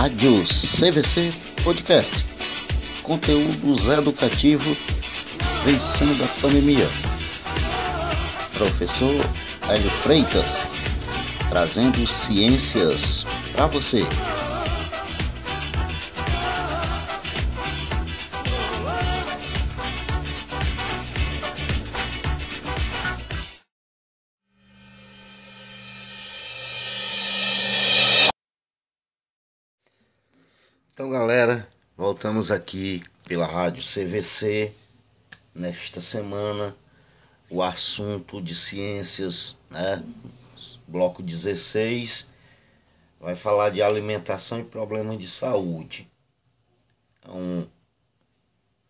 Rádio CVC Podcast. Conteúdos educativos vencendo a pandemia. Professor Hélio Freitas, trazendo ciências para você. Voltamos aqui pela rádio CVC nesta semana. O assunto de ciências, né? Bloco 16 vai falar de alimentação e problemas de saúde. É um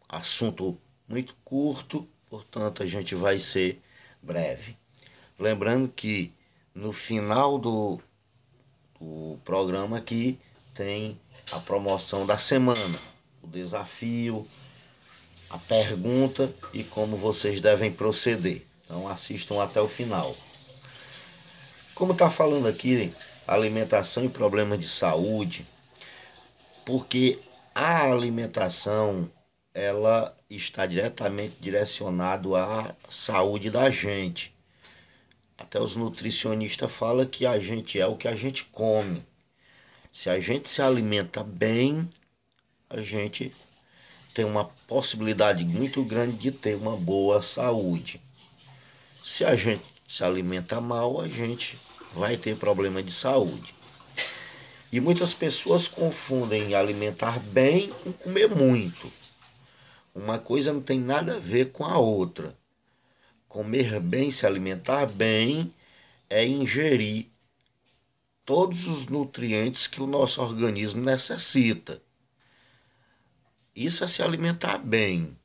assunto muito curto, portanto, a gente vai ser breve. Lembrando que no final do, do programa aqui tem a promoção da semana, desafio, a pergunta e como vocês devem proceder. Então assistam até o final. Como está falando aqui, alimentação e problemas de saúde, porque a alimentação ela está diretamente direcionado à saúde da gente. Até os nutricionistas falam que a gente é o que a gente come. Se a gente se alimenta bem, a gente tem uma possibilidade muito grande de ter uma boa saúde. Se a gente se alimenta mal, a gente vai ter problema de saúde. E muitas pessoas confundem alimentar bem com comer muito. Uma coisa não tem nada a ver com a outra. Comer bem, se alimentar bem, é ingerir todos os nutrientes que o nosso organismo necessita. Isso é se alimentar bem.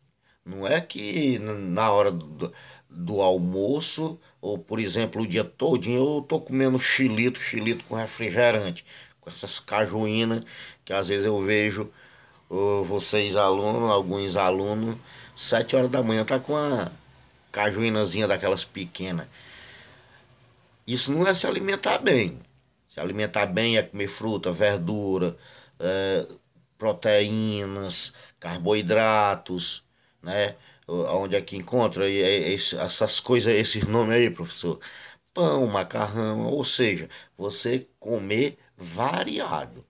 Não é que na hora do, do almoço, ou por exemplo, o dia todo, eu estou comendo xilito, xilito com refrigerante, com essas cajuínas que às vezes eu vejo uh, vocês alunos, alguns alunos, sete horas da manhã tá com a cajuínazinha daquelas pequenas. Isso não é se alimentar bem. Se alimentar bem é comer fruta, verdura, é, proteínas, carboidratos, né? Onde é que encontra essas coisas, esses nomes aí, professor? Pão, macarrão, ou seja, você comer variado.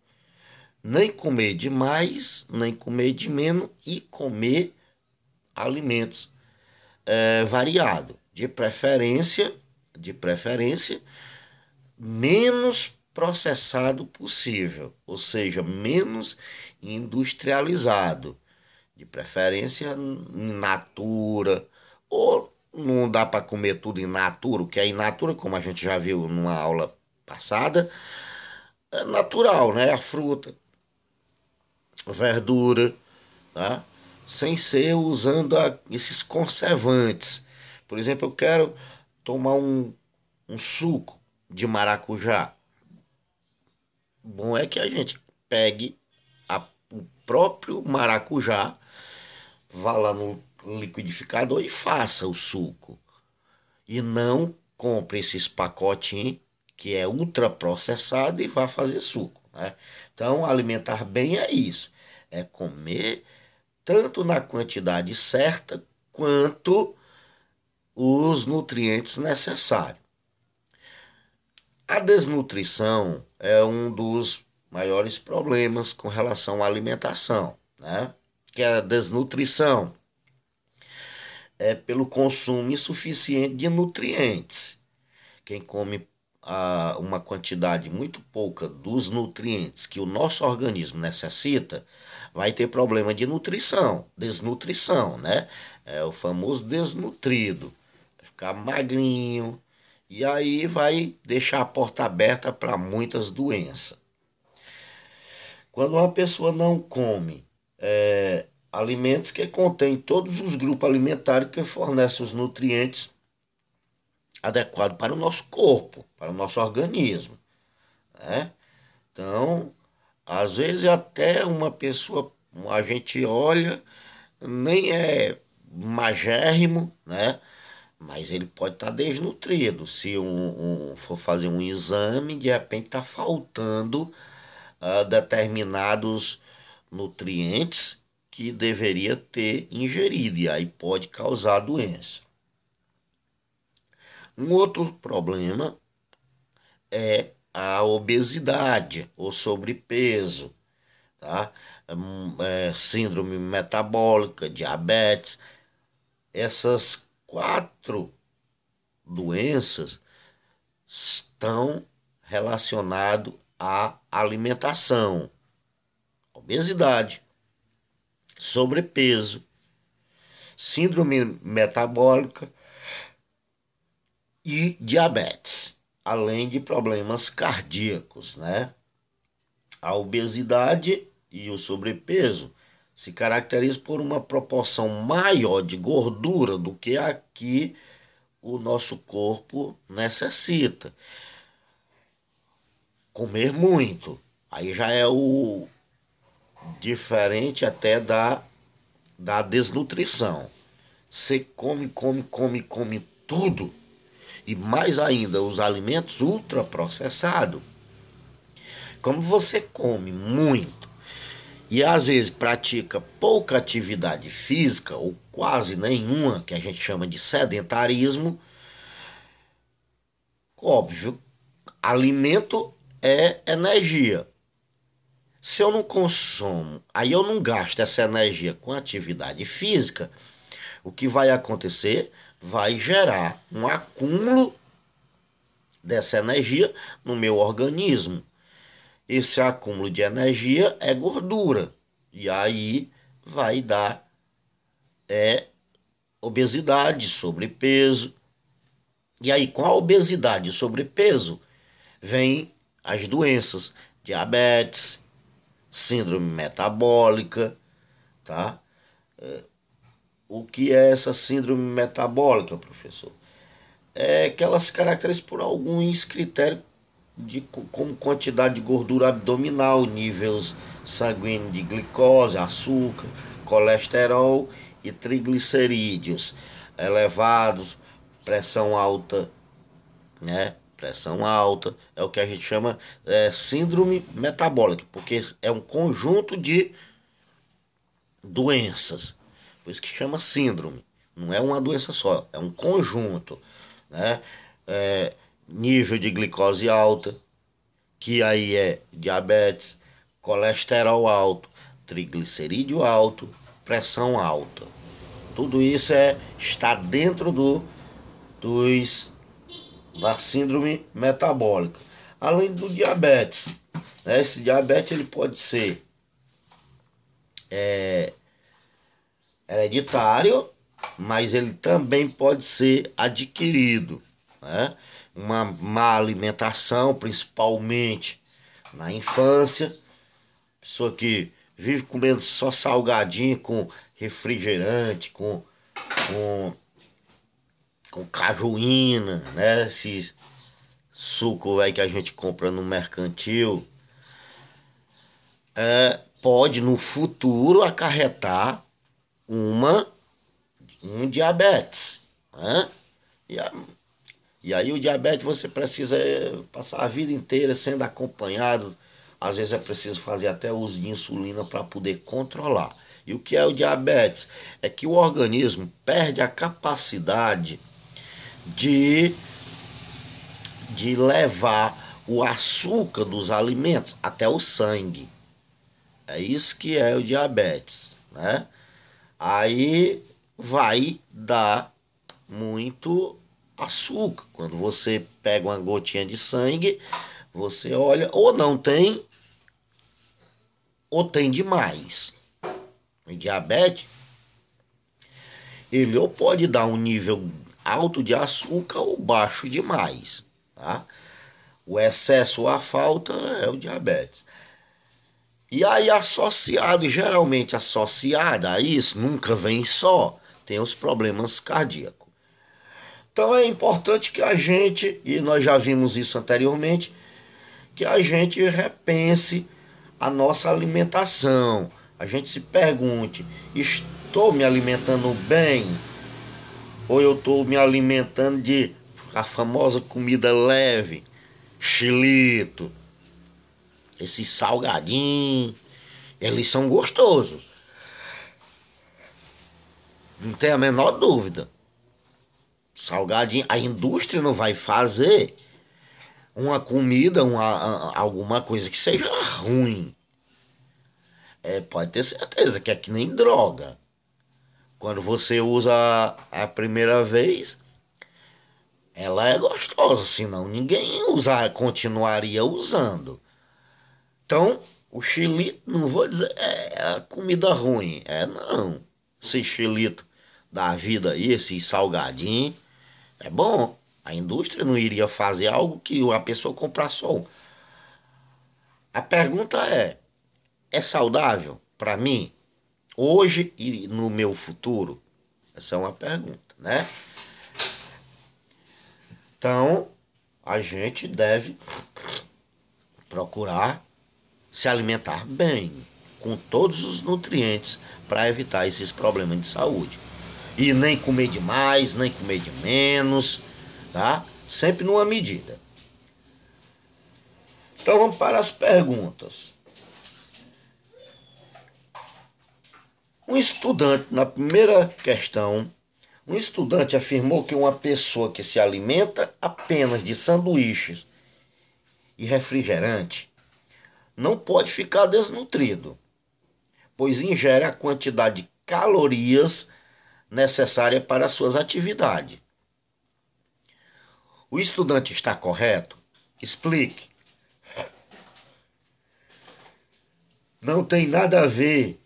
Nem comer demais, nem comer de menos e comer alimentos é, variado. De preferência, de preferência, menos processado possível, ou seja, menos industrializado, de preferência in natura, ou não dá para comer tudo in natura, o que é in natura, como a gente já viu numa aula passada, é natural, né? A fruta, a verdura, tá? sem ser usando a, esses conservantes. Por exemplo, eu quero tomar um, um suco de maracujá. Bom é que a gente pegue a, o próprio maracujá, vá lá no liquidificador e faça o suco. E não compre esses pacotinhos que é ultraprocessado e vá fazer suco. Né? Então, alimentar bem é isso. É comer tanto na quantidade certa quanto os nutrientes necessários. A desnutrição é um dos maiores problemas com relação à alimentação, né? Que é a desnutrição é pelo consumo insuficiente de nutrientes. Quem come ah, uma quantidade muito pouca dos nutrientes que o nosso organismo necessita, vai ter problema de nutrição, desnutrição, né? É o famoso desnutrido. Ficar magrinho, e aí vai deixar a porta aberta para muitas doenças. Quando uma pessoa não come é, alimentos que contêm todos os grupos alimentares que fornecem os nutrientes adequados para o nosso corpo, para o nosso organismo. Né? Então, às vezes até uma pessoa, a gente olha, nem é magérrimo, né? Mas ele pode estar tá desnutrido. Se um, um, for fazer um exame, de repente está faltando uh, determinados nutrientes que deveria ter ingerido e aí pode causar doença. Um outro problema é a obesidade ou sobrepeso, tá? Hum, é, síndrome metabólica, diabetes. Essas quatro doenças estão relacionadas à alimentação, obesidade, sobrepeso, síndrome metabólica e diabetes, além de problemas cardíacos, né? A obesidade e o sobrepeso se caracterizam por uma proporção maior de gordura do que a que o nosso corpo necessita. Comer muito, aí já é o diferente até da, da desnutrição. Você come, come, come, come tudo e mais ainda os alimentos ultraprocessados. Como você come muito e às vezes pratica pouca atividade física ou quase nenhuma, que a gente chama de sedentarismo, óbvio, alimento é energia. Se eu não consumo, aí eu não gasto essa energia com atividade física, o que vai acontecer? Vai gerar um acúmulo dessa energia no meu organismo. Esse acúmulo de energia é gordura. E aí vai dar é obesidade, sobrepeso. E aí com a obesidade e sobrepeso vem as doenças, diabetes, síndrome metabólica, tá? É, o que é essa síndrome metabólica, professor? É que ela se caracteriza por alguns critérios de como quantidade de gordura abdominal, níveis sanguíneos de glicose, açúcar, colesterol e triglicerídeos elevados, pressão alta, né? pressão alta, é o que a gente chama é, síndrome metabólica, porque é um conjunto de doenças. Por isso que chama síndrome. Não é uma doença só, é um conjunto. Né? É, nível de glicose alta, que aí é diabetes, colesterol alto, triglicerídeo alto, pressão alta. Tudo isso é está dentro do, dos da síndrome metabólica, além do diabetes. Né? Esse diabetes ele pode ser é, hereditário, mas ele também pode ser adquirido. Né? Uma má alimentação, principalmente na infância, pessoa que vive comendo só salgadinho com refrigerante, com, com com cajuína, né? Esse suco aí que a gente compra no mercantil. É, pode no futuro acarretar uma um diabetes, né? E, a, e aí o diabetes você precisa é, passar a vida inteira sendo acompanhado. Às vezes é preciso fazer até uso de insulina para poder controlar. E o que é o diabetes? É que o organismo perde a capacidade de, de levar o açúcar dos alimentos até o sangue. É isso que é o diabetes, né? Aí vai dar muito açúcar. Quando você pega uma gotinha de sangue, você olha, ou não tem, ou tem demais. O diabetes, ele ou pode dar um nível alto de açúcar ou baixo demais, tá? O excesso ou a falta é o diabetes. E aí associado, geralmente associado a isso, nunca vem só, tem os problemas cardíacos. Então é importante que a gente, e nós já vimos isso anteriormente, que a gente repense a nossa alimentação. A gente se pergunte: estou me alimentando bem? ou eu estou me alimentando de a famosa comida leve, xilito, esses salgadinhos, eles são gostosos. Não tem a menor dúvida. Salgadinho, a indústria não vai fazer uma comida, uma, alguma coisa que seja ruim. É, pode ter certeza que é que nem droga. Quando você usa a primeira vez, ela é gostosa, senão ninguém usar, continuaria usando. Então, o xilito, não vou dizer, é, é comida ruim. É não. Esse xilito da vida aí, esse salgadinho, é bom. A indústria não iria fazer algo que a pessoa comprar só. A pergunta é: é saudável para mim hoje e no meu futuro? Essa é uma pergunta, né? Então, a gente deve procurar se alimentar bem, com todos os nutrientes para evitar esses problemas de saúde. E nem comer demais, nem comer de menos, tá? Sempre numa medida. Então vamos para as perguntas. Um estudante, na primeira questão, um estudante afirmou que uma pessoa que se alimenta apenas de sanduíches e refrigerante não pode ficar desnutrido, pois ingere a quantidade de calorias necessária para suas atividades. O estudante está correto? Explique. Não tem nada a ver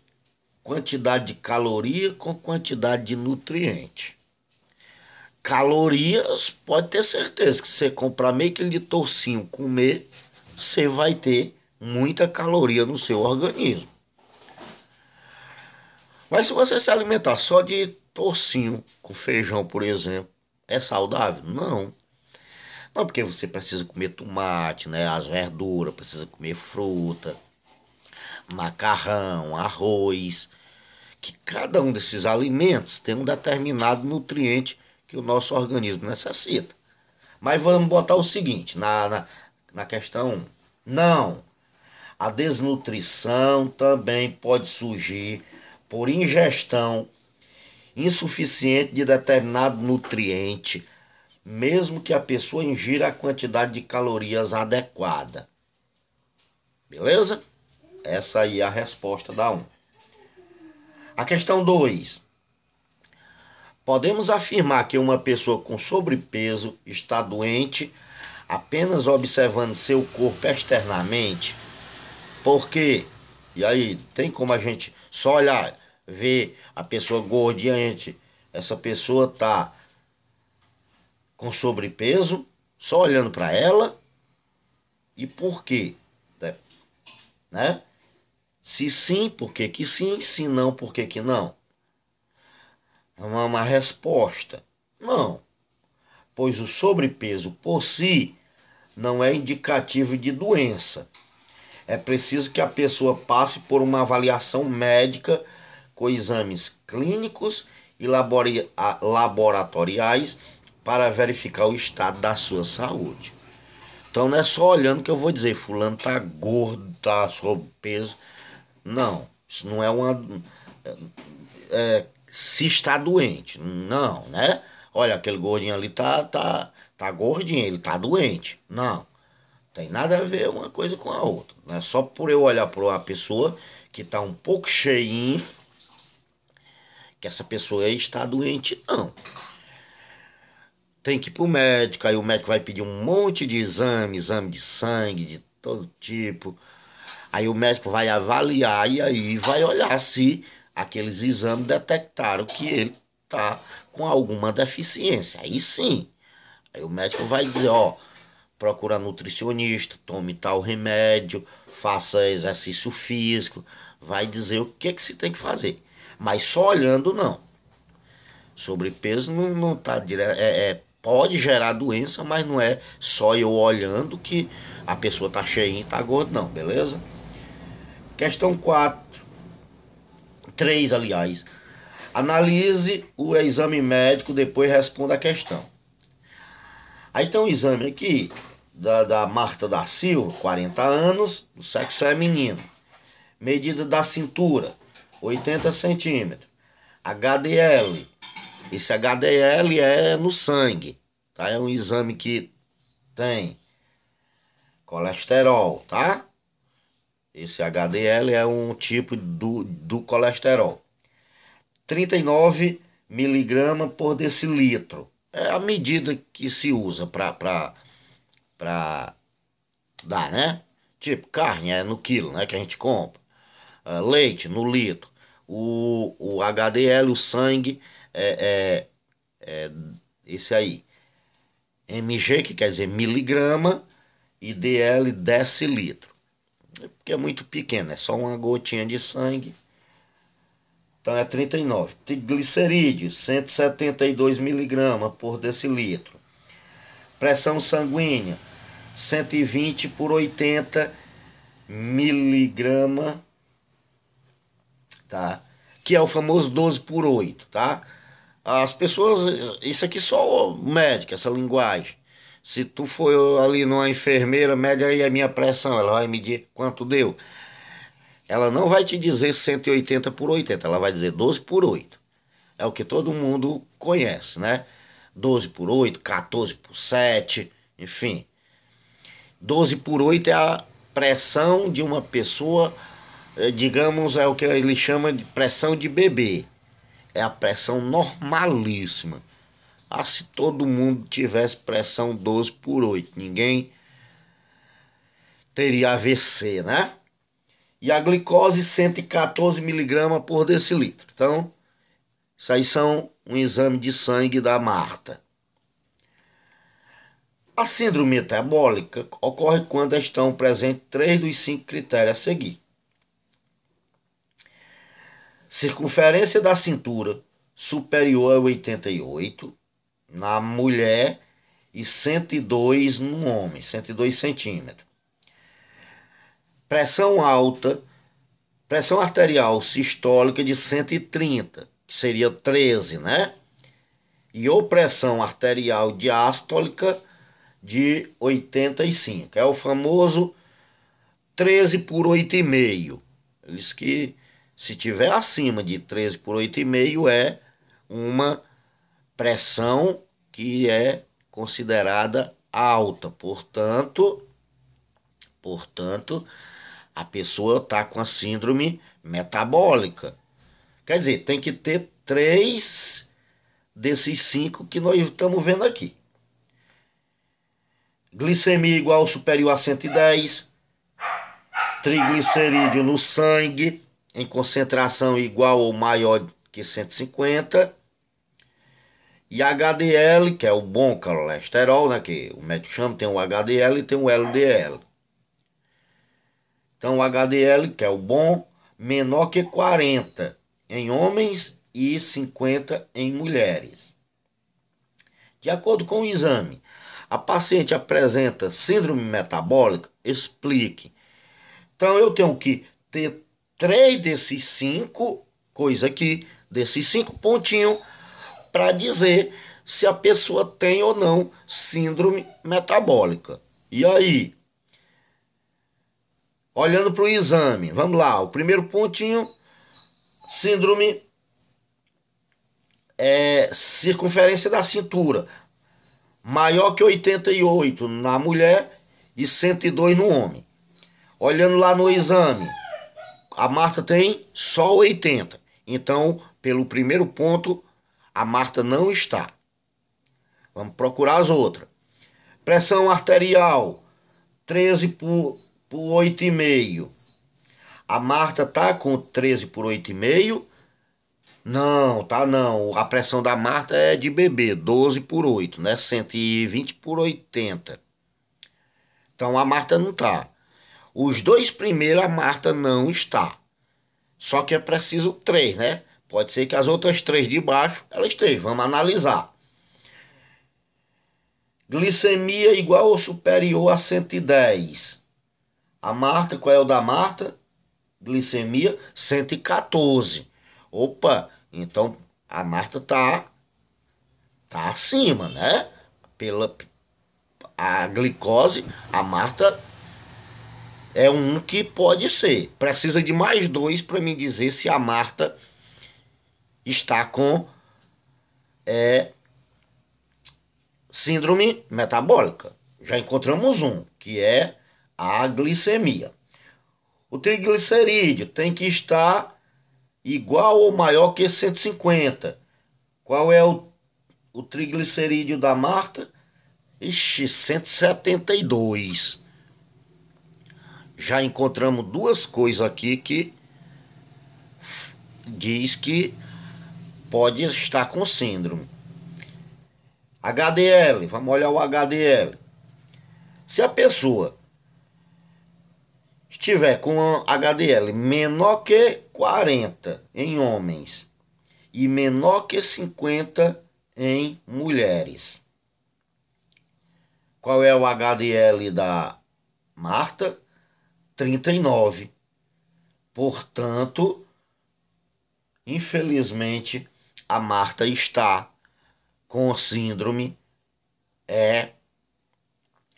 quantidade de caloria com quantidade de nutriente. Calorias, pode ter certeza que você comprar meio quilo de torcinho comer, você vai ter muita caloria no seu organismo. Mas se você se alimentar só de torcinho com feijão, por exemplo, é saudável? Não. Não, porque você precisa comer tomate, né? As verduras, precisa comer fruta, macarrão, arroz. Que cada um desses alimentos tem um determinado nutriente que o nosso organismo necessita. Mas vamos botar o seguinte, na, na, na questão não. A desnutrição também pode surgir por ingestão insuficiente de determinado nutriente, mesmo que a pessoa ingira a quantidade de calorias adequada. Beleza? Essa aí é a resposta da 1. Um. A questão 2. Podemos afirmar que uma pessoa com sobrepeso está doente apenas observando seu corpo externamente? Porque, e aí, tem como a gente só olhar, ver a pessoa gordinha, gente, essa pessoa tá com sobrepeso, só olhando para ela? E por quê? Né? Se sim, por que que sim? Se não, por que que não? É uma, uma resposta. Não. Pois o sobrepeso por si não é indicativo de doença é preciso que a pessoa passe por uma avaliação médica com exames clínicos e laboratoriais para verificar o estado da sua saúde. Então não é só olhando que eu vou dizer, fulano tá gordo, tá sob peso. Não, isso não é uma. É, se está doente. Não, né? Olha, aquele gordinho ali tá, tá, tá gordinho, ele tá doente. Não. Tem nada a ver uma coisa com a outra. Não é só por eu olhar para uma pessoa que está um pouco cheinho que essa pessoa está doente, não. Tem que ir para o médico, aí o médico vai pedir um monte de exame, exame de sangue, de todo tipo. Aí o médico vai avaliar e aí vai olhar se aqueles exames detectaram que ele está com alguma deficiência. Aí sim. Aí o médico vai dizer, ó, procura nutricionista, tome tal remédio, faça exercício físico, vai dizer o que, que se tem que fazer. Mas só olhando não. Sobrepeso não, não tá direto. É, é, pode gerar doença, mas não é só eu olhando que a pessoa tá cheinha e tá gorda, não, beleza? Questão 4. 3, aliás. Analise o exame médico, depois responda a questão. Aí tem um exame aqui da, da Marta da Silva, 40 anos, do sexo feminino. Medida da cintura, 80 centímetros. HDL. Esse HDL é no sangue, tá? É um exame que tem colesterol, tá? Esse HDL é um tipo do, do colesterol. 39 miligramas por decilitro. É a medida que se usa para dar, né? Tipo, carne é no quilo, né? Que a gente compra. Uh, leite no litro. O, o HDL, o sangue, é, é, é esse aí. MG, que quer dizer miligrama, e DL decilitro. Porque é muito pequeno, é só uma gotinha de sangue. Então é 39. Triglicerídeos, 172 miligramas por decilitro. Pressão sanguínea, 120 por 80 miligrama, tá? Que é o famoso 12 por 8, tá? As pessoas, isso aqui só médica, essa linguagem. Se tu for ali numa enfermeira, mede aí a minha pressão, ela vai medir quanto deu. Ela não vai te dizer 180 por 80, ela vai dizer 12 por 8. É o que todo mundo conhece, né? 12 por 8, 14 por 7, enfim. 12 por 8 é a pressão de uma pessoa, digamos, é o que ele chama de pressão de bebê. É a pressão normalíssima. Ah, se todo mundo tivesse pressão 12 por 8, ninguém teria AVC, né? E a glicose 114 miligramas por decilitro. Então, isso aí são um exame de sangue da Marta. A síndrome metabólica ocorre quando estão presentes três dos cinco critérios a seguir. Circunferência da cintura superior a 88 na mulher e 102 no homem, 102 centímetros. Pressão alta, pressão arterial sistólica de 130, que seria 13, né? E opressão arterial diastólica de 85. É o famoso 13 por 8,5. Eles que se tiver acima de 13 por 8,5 é uma pressão que é considerada alta. Portanto, portanto, a pessoa está com a síndrome metabólica. Quer dizer, tem que ter três desses cinco que nós estamos vendo aqui glicemia igual superior a 110, triglicerídeo no sangue em concentração igual ou maior que 150 e HDL, que é o bom colesterol, né, que o médico chama, tem o HDL e tem o LDL. Então o HDL, que é o bom, menor que 40 em homens e 50 em mulheres. De acordo com o exame, a paciente apresenta síndrome metabólica, explique. Então eu tenho que ter três desses cinco coisas aqui, desses cinco pontinhos, para dizer se a pessoa tem ou não síndrome metabólica. E aí? Olhando para o exame, vamos lá, o primeiro pontinho, síndrome é circunferência da cintura maior que 88 na mulher e 102 no homem. Olhando lá no exame, a Marta tem só 80. Então, pelo primeiro ponto, a Marta não está. Vamos procurar as outras. Pressão arterial, 13 por, por 8,5. A Marta tá com 13 por 8,5 não, tá não. A pressão da Marta é de bebê, 12 por 8, né? 120 por 80. Então a Marta não tá. Os dois primeiros a Marta não está. Só que é preciso três, né? Pode ser que as outras três de baixo ela estejam. Vamos analisar. Glicemia igual ou superior a 110. A Marta, qual é o da Marta? Glicemia 114. Opa, então a Marta tá tá acima, né? Pela a glicose, a Marta é um que pode ser. Precisa de mais dois para me dizer se a Marta está com é, síndrome metabólica. Já encontramos um, que é a glicemia. O triglicerídeo tem que estar igual ou maior que 150. Qual é o, o triglicerídeo da Marta? Ixi, 172. Já encontramos duas coisas aqui que diz que pode estar com síndrome. HDL, vamos olhar o HDL. Se a pessoa estiver com HDL menor que 40 em homens e menor que 50 em mulheres. Qual é o HDL da Marta? 39. Portanto, infelizmente, a Marta está com síndrome é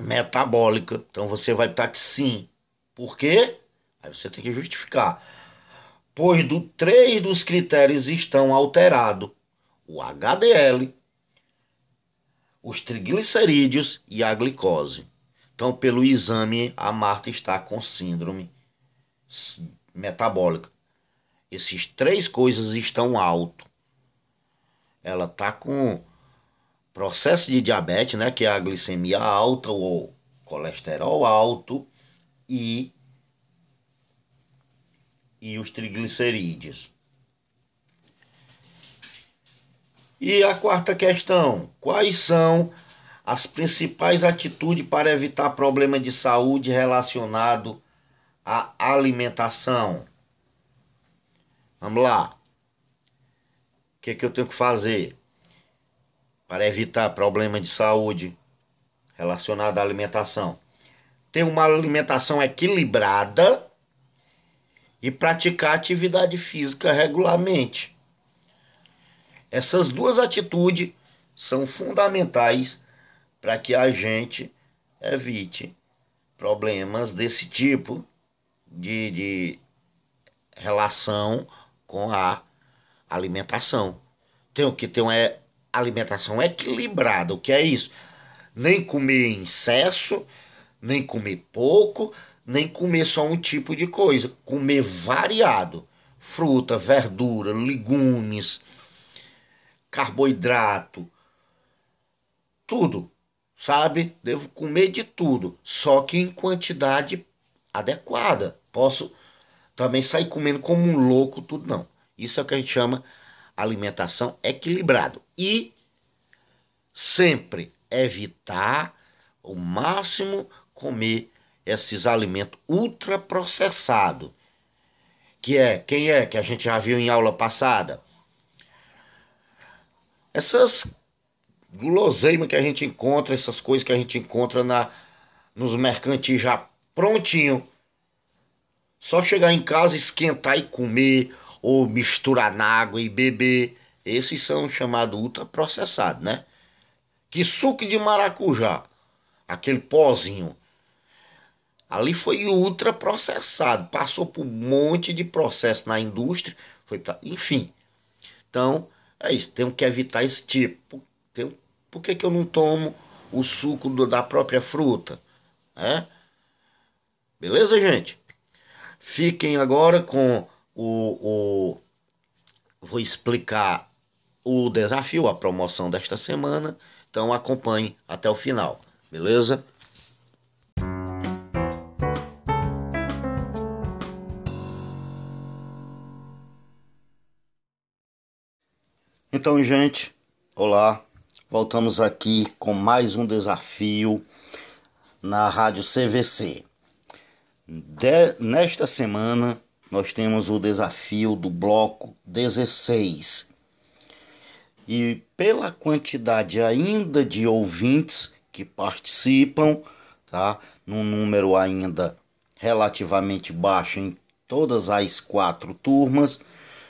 metabólica. Então você vai estar que sim. Por quê? Aí você tem que justificar. Pois do, três dos critérios estão alterados: o HDL, os triglicerídeos e a glicose. Então, pelo exame, a Marta está com síndrome metabólica. Esses três coisas estão alto. Ela está com processo de diabetes, né, que é a glicemia alta ou colesterol alto e e os triglicerídeos. E a quarta questão: quais são as principais atitudes para evitar problema de saúde relacionado à alimentação? Vamos lá. O que, é que eu tenho que fazer para evitar problema de saúde relacionado à alimentação? ter uma alimentação equilibrada e praticar atividade física regularmente. Essas duas atitudes são fundamentais para que a gente evite problemas desse tipo de, de relação com a alimentação. Tem que ter uma alimentação equilibrada. O que é isso? Nem comer em excesso nem comer pouco, nem comer só um tipo de coisa. Comer variado. Fruta, verdura, legumes, carboidrato, tudo, sabe? Devo comer de tudo, só que em quantidade adequada. Posso também sair comendo como um louco, tudo não. Isso é o que a gente chama alimentação equilibrado. E sempre evitar o máximo comer esses alimentos ultraprocessados. Que é, quem é que a gente já viu em aula passada? Essas guloseimas que a gente encontra, essas coisas que a gente encontra na nos mercantis já prontinho. Só chegar em casa, esquentar e comer, ou misturar na água e beber. Esses são chamados ultraprocessados, né? Que suco de maracujá, aquele pozinho, Ali foi ultra processado, passou por um monte de processo na indústria, foi pra, enfim. Então, é isso, temos que evitar esse tipo. Tem, por que, que eu não tomo o suco do, da própria fruta? É? Beleza, gente? Fiquem agora com o, o. Vou explicar o desafio, a promoção desta semana. Então acompanhe até o final, beleza? Então, gente, olá. Voltamos aqui com mais um desafio na Rádio CVC. De, nesta semana, nós temos o desafio do bloco 16. E pela quantidade ainda de ouvintes que participam, tá? Num número ainda relativamente baixo em todas as quatro turmas,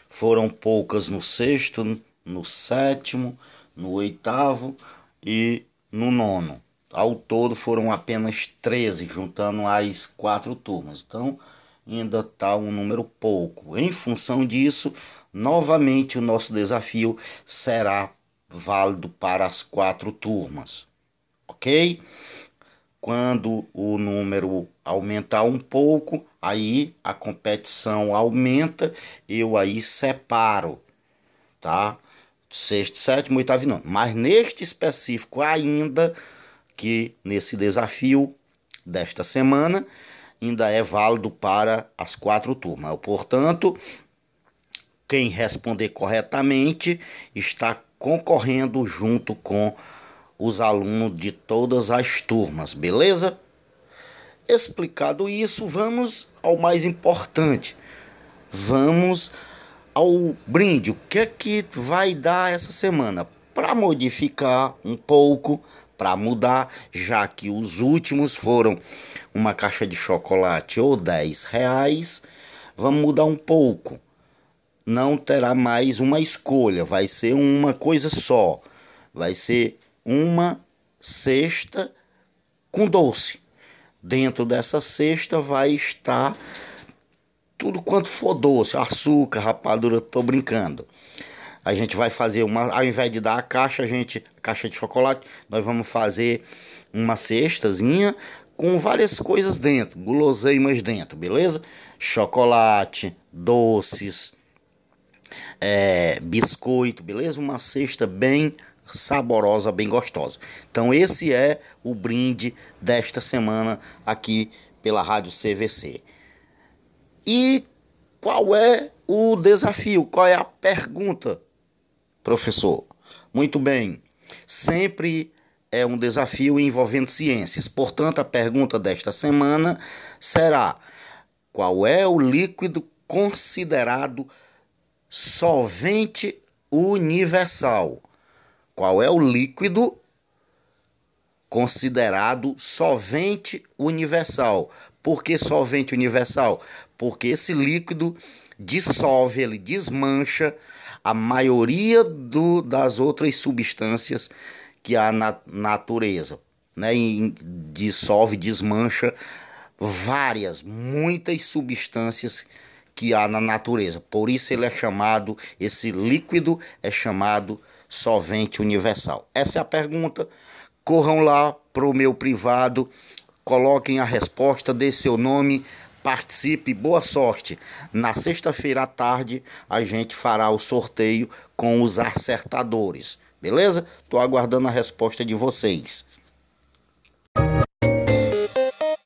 foram poucas no sexto, no sétimo, no oitavo e no nono, ao todo foram apenas 13, juntando as quatro turmas. Então, ainda está um número pouco. Em função disso, novamente o nosso desafio será válido para as quatro turmas, ok? Quando o número aumentar um pouco, aí a competição aumenta, eu aí separo, tá? Sexto, sétimo, oitavo e nono. Mas neste específico ainda, que nesse desafio desta semana, ainda é válido para as quatro turmas. Portanto, quem responder corretamente está concorrendo junto com os alunos de todas as turmas, beleza? Explicado isso, vamos ao mais importante. Vamos ao brinde. O que é que vai dar essa semana? Para modificar um pouco, para mudar, já que os últimos foram uma caixa de chocolate ou 10 reais, vamos mudar um pouco. Não terá mais uma escolha, vai ser uma coisa só. Vai ser uma cesta com doce. Dentro dessa cesta vai estar tudo quanto for doce, açúcar, rapadura, tô brincando. A gente vai fazer uma, ao invés de dar a caixa, a gente, caixa de chocolate, nós vamos fazer uma cestazinha com várias coisas dentro, guloseimas dentro, beleza? Chocolate, doces, é, biscoito, beleza? Uma cesta bem saborosa, bem gostosa. Então esse é o brinde desta semana aqui pela Rádio CVC. E qual é o desafio? Qual é a pergunta, professor? Muito bem. Sempre é um desafio envolvendo ciências. Portanto, a pergunta desta semana será: qual é o líquido considerado solvente universal? Qual é o líquido considerado solvente universal? Por que solvente universal? Porque esse líquido dissolve, ele desmancha a maioria do, das outras substâncias que há na natureza. Né? E dissolve, desmancha várias, muitas substâncias que há na natureza. Por isso ele é chamado, esse líquido é chamado solvente universal. Essa é a pergunta. Corram lá para o meu privado, Coloquem a resposta, dê seu nome, participe, boa sorte. Na sexta-feira à tarde a gente fará o sorteio com os acertadores, beleza? Estou aguardando a resposta de vocês.